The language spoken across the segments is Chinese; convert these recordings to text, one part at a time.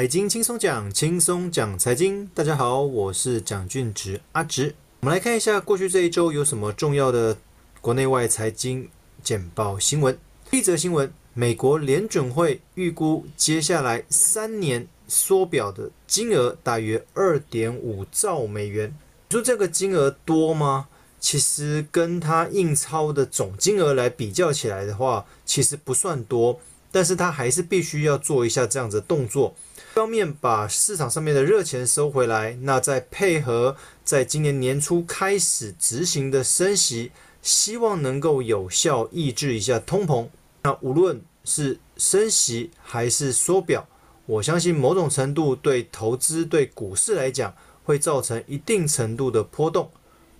财经轻松讲，轻松讲财经。大家好，我是蒋俊植阿植。我们来看一下过去这一周有什么重要的国内外财经简报新闻。第一则新闻：美国联准会预估接下来三年缩表的金额大约二点五兆美元。说这个金额多吗？其实跟它印钞的总金额来比较起来的话，其实不算多，但是它还是必须要做一下这样子的动作，方面把市场上面的热钱收回来，那再配合在今年年初开始执行的升息，希望能够有效抑制一下通膨。那无论是升息还是缩表，我相信某种程度对投资、对股市来讲，会造成一定程度的波动。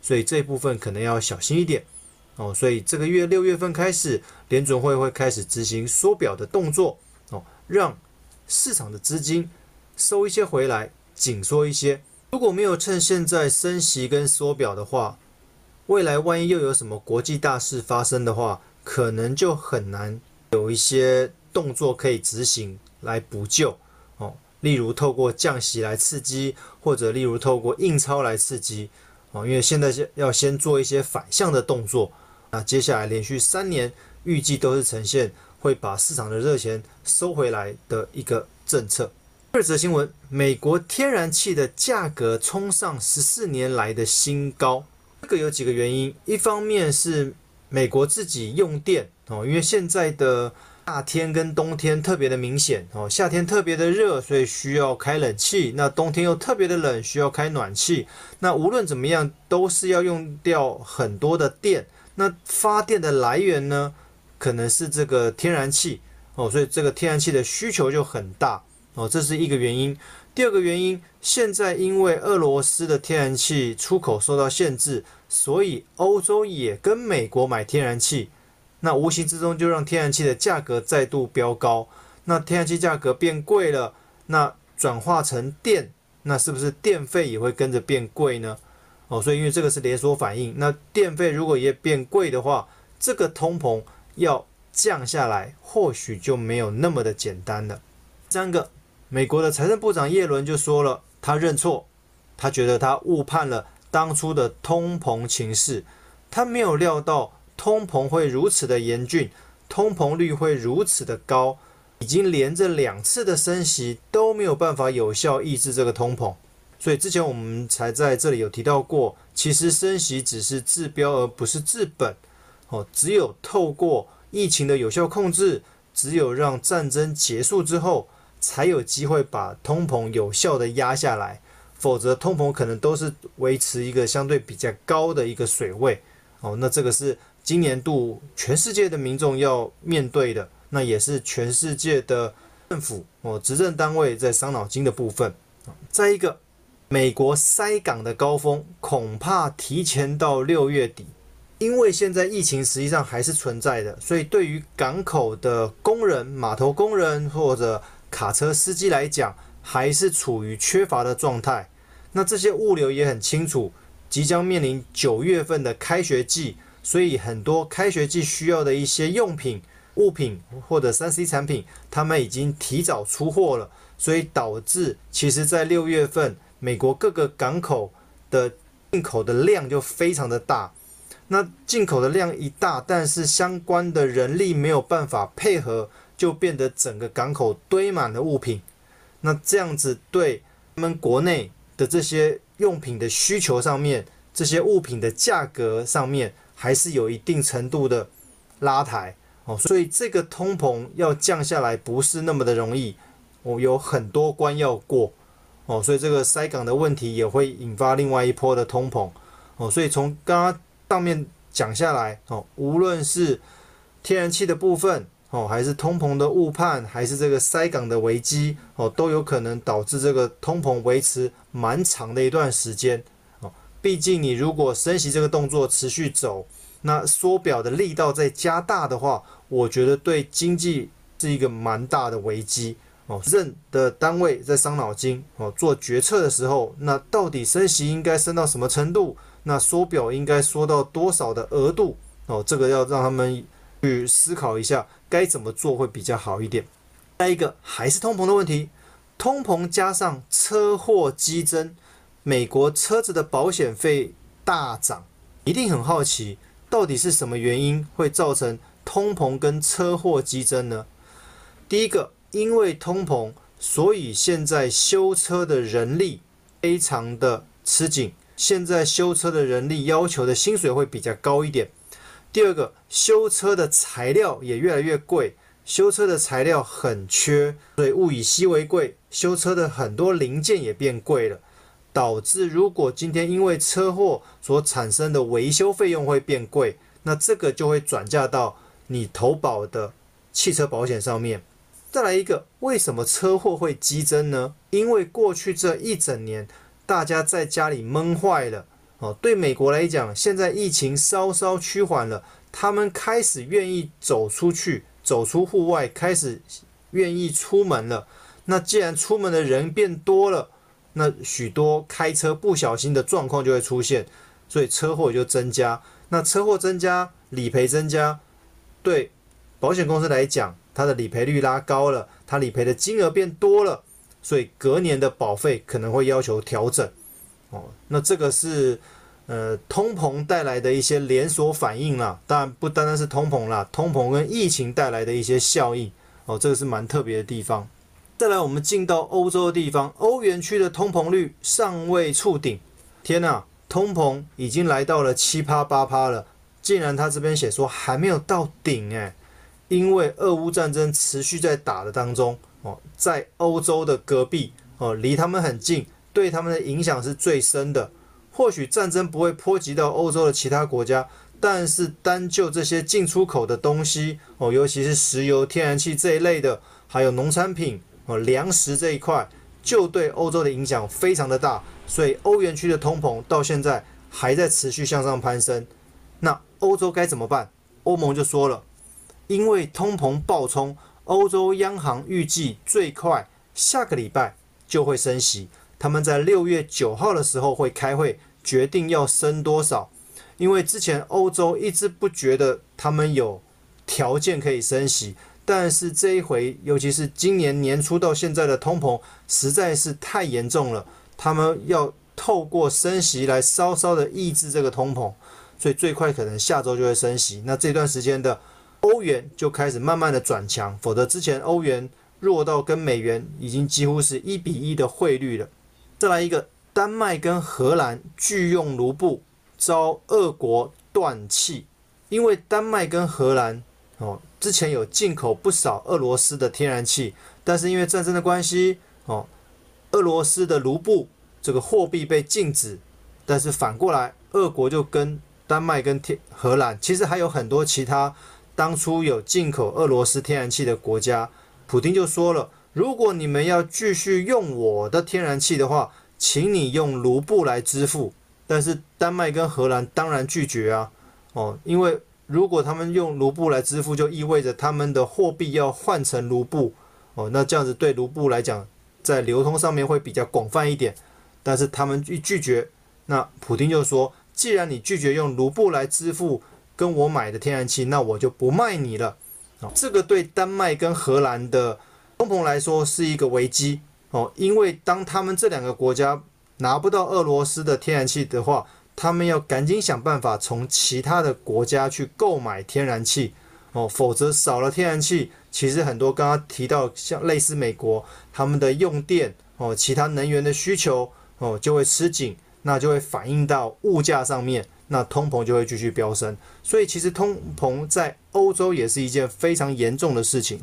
所以这部分可能要小心一点哦。所以这个月六月份开始，联准会会开始执行缩表的动作哦，让市场的资金收一些回来，紧缩一些。如果没有趁现在升息跟缩表的话，未来万一又有什么国际大事发生的话，可能就很难有一些动作可以执行来补救哦。例如透过降息来刺激，或者例如透过印钞来刺激。哦，因为现在先要先做一些反向的动作，那接下来连续三年预计都是呈现会把市场的热钱收回来的一个政策。二则新闻：美国天然气的价格冲上十四年来的新高，这个有几个原因，一方面是美国自己用电哦，因为现在的。夏天跟冬天特别的明显哦，夏天特别的热，所以需要开冷气；那冬天又特别的冷，需要开暖气。那无论怎么样，都是要用掉很多的电。那发电的来源呢，可能是这个天然气哦，所以这个天然气的需求就很大哦，这是一个原因。第二个原因，现在因为俄罗斯的天然气出口受到限制，所以欧洲也跟美国买天然气。那无形之中就让天然气的价格再度飙高，那天然气价格变贵了，那转化成电，那是不是电费也会跟着变贵呢？哦，所以因为这个是连锁反应，那电费如果也变贵的话，这个通膨要降下来，或许就没有那么的简单了。三个，美国的财政部长耶伦就说了，他认错，他觉得他误判了当初的通膨情势，他没有料到。通膨会如此的严峻，通膨率会如此的高，已经连着两次的升息都没有办法有效抑制这个通膨，所以之前我们才在这里有提到过，其实升息只是治标而不是治本，哦，只有透过疫情的有效控制，只有让战争结束之后，才有机会把通膨有效的压下来，否则通膨可能都是维持一个相对比较高的一个水位，哦，那这个是。今年度全世界的民众要面对的，那也是全世界的政府哦，执政单位在伤脑筋的部分。再一个，美国塞港的高峰恐怕提前到六月底，因为现在疫情实际上还是存在的，所以对于港口的工人、码头工人或者卡车司机来讲，还是处于缺乏的状态。那这些物流也很清楚，即将面临九月份的开学季。所以很多开学季需要的一些用品、物品或者三 C 产品，他们已经提早出货了，所以导致其实在六月份，美国各个港口的进口的量就非常的大。那进口的量一大，但是相关的人力没有办法配合，就变得整个港口堆满了物品。那这样子对他们国内的这些用品的需求上面，这些物品的价格上面。还是有一定程度的拉抬哦，所以这个通膨要降下来不是那么的容易，哦，有很多关要过哦，所以这个塞港的问题也会引发另外一波的通膨哦，所以从刚刚上面讲下来哦，无论是天然气的部分哦，还是通膨的误判，还是这个塞港的危机哦，都有可能导致这个通膨维持蛮长的一段时间哦。毕竟，你如果升息这个动作持续走，那缩表的力道再加大的话，我觉得对经济是一个蛮大的危机哦。任的单位在伤脑筋哦，做决策的时候，那到底升息应该升到什么程度？那缩表应该缩到多少的额度？哦，这个要让他们去思考一下，该怎么做会比较好一点。再一个还是通膨的问题，通膨加上车祸激增，美国车子的保险费大涨，一定很好奇，到底是什么原因会造成通膨跟车祸激增呢？第一个，因为通膨，所以现在修车的人力非常的吃紧，现在修车的人力要求的薪水会比较高一点。第二个，修车的材料也越来越贵，修车的材料很缺，所以物以稀为贵，修车的很多零件也变贵了，导致如果今天因为车祸所产生的维修费用会变贵，那这个就会转嫁到你投保的汽车保险上面。再来一个，为什么车祸会激增呢？因为过去这一整年大家在家里闷坏了。哦，对美国来讲，现在疫情稍稍趋缓了，他们开始愿意走出去，走出户外，开始愿意出门了。那既然出门的人变多了，那许多开车不小心的状况就会出现，所以车祸也就增加。那车祸增加，理赔增加，对保险公司来讲，它的理赔率拉高了，它理赔的金额变多了，所以隔年的保费可能会要求调整。哦，那这个是呃通膨带来的一些连锁反应啦，当然不单单是通膨啦，通膨跟疫情带来的一些效应哦，这个是蛮特别的地方。再来，我们进到欧洲的地方，欧元区的通膨率尚未触顶，天呐，通膨已经来到了七趴八趴了，竟然他这边写说还没有到顶诶，因为俄乌战争持续在打的当中哦，在欧洲的隔壁哦，离他们很近。对他们的影响是最深的。或许战争不会波及到欧洲的其他国家，但是单就这些进出口的东西哦，尤其是石油、天然气这一类的，还有农产品哦、粮食这一块，就对欧洲的影响非常的大。所以欧元区的通膨到现在还在持续向上攀升。那欧洲该怎么办？欧盟就说了，因为通膨暴冲，欧洲央行预计最快下个礼拜就会升息。他们在六月九号的时候会开会，决定要升多少。因为之前欧洲一直不觉得他们有条件可以升息，但是这一回，尤其是今年年初到现在的通膨实在是太严重了，他们要透过升息来稍稍的抑制这个通膨，所以最快可能下周就会升息。那这段时间的欧元就开始慢慢的转强，否则之前欧元弱到跟美元已经几乎是一比一的汇率了。再来一个，丹麦跟荷兰拒用卢布，遭俄国断气。因为丹麦跟荷兰哦，之前有进口不少俄罗斯的天然气，但是因为战争的关系哦，俄罗斯的卢布这个货币被禁止。但是反过来，俄国就跟丹麦跟天荷兰，其实还有很多其他当初有进口俄罗斯天然气的国家，普丁就说了。如果你们要继续用我的天然气的话，请你用卢布来支付。但是丹麦跟荷兰当然拒绝啊，哦，因为如果他们用卢布来支付，就意味着他们的货币要换成卢布，哦，那这样子对卢布来讲，在流通上面会比较广泛一点。但是他们一拒绝，那普丁就说，既然你拒绝用卢布来支付跟我买的天然气，那我就不卖你了。哦，这个对丹麦跟荷兰的。通膨来说是一个危机哦，因为当他们这两个国家拿不到俄罗斯的天然气的话，他们要赶紧想办法从其他的国家去购买天然气哦，否则少了天然气，其实很多刚刚提到像类似美国他们的用电哦，其他能源的需求哦就会吃紧，那就会反映到物价上面，那通膨就会继续飙升。所以其实通膨在欧洲也是一件非常严重的事情。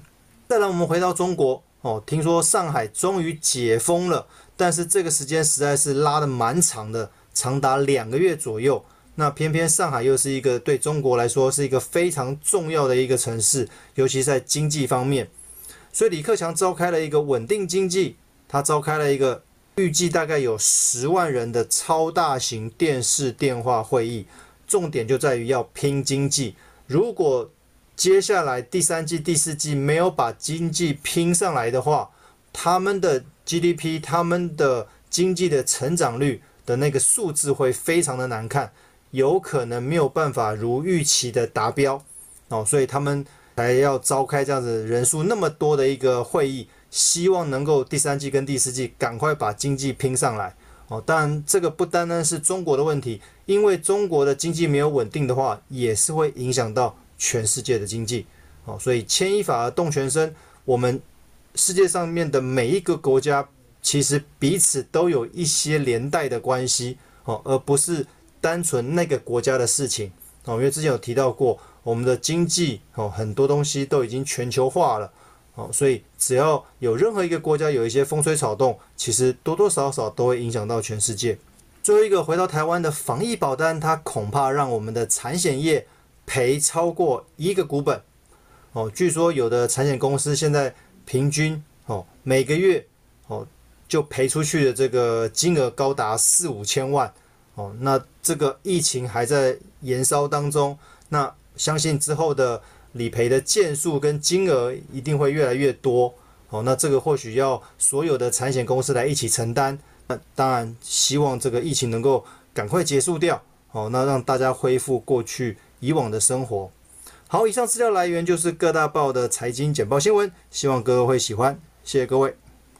再来，我们回到中国哦。听说上海终于解封了，但是这个时间实在是拉得蛮长的，长达两个月左右。那偏偏上海又是一个对中国来说是一个非常重要的一个城市，尤其在经济方面。所以李克强召开了一个稳定经济，他召开了一个预计大概有十万人的超大型电视电话会议，重点就在于要拼经济。如果接下来第三季、第四季没有把经济拼上来的话，他们的 GDP、他们的经济的成长率的那个数字会非常的难看，有可能没有办法如预期的达标哦，所以他们才要召开这样子人数那么多的一个会议，希望能够第三季跟第四季赶快把经济拼上来哦。当然，这个不单单是中国的问题，因为中国的经济没有稳定的话，也是会影响到全世界的经济哦。所以牵一发而动全身，我们世界上面的每一个国家其实彼此都有一些连带的关系哦，而不是单纯那个国家的事情哦。因为之前有提到过，我们的经济哦，很多东西都已经全球化了。哦，所以只要有任何一个国家有一些风吹草动，其实多多少少都会影响到全世界。最后一个回到台湾的防疫保单，它恐怕让我们的产险业赔超过一个股本。哦，据说有的产险公司现在平均哦每个月哦就赔出去的这个金额高达四五千万。哦，那这个疫情还在延烧当中，那相信之后的。理赔的件数跟金额一定会越来越多，好，那这个或许要所有的产险公司来一起承担。那当然希望这个疫情能够赶快结束掉，好，那让大家恢复过去以往的生活。好，以上资料来源就是各大报的财经简报新闻，希望各位会喜欢，谢谢各位。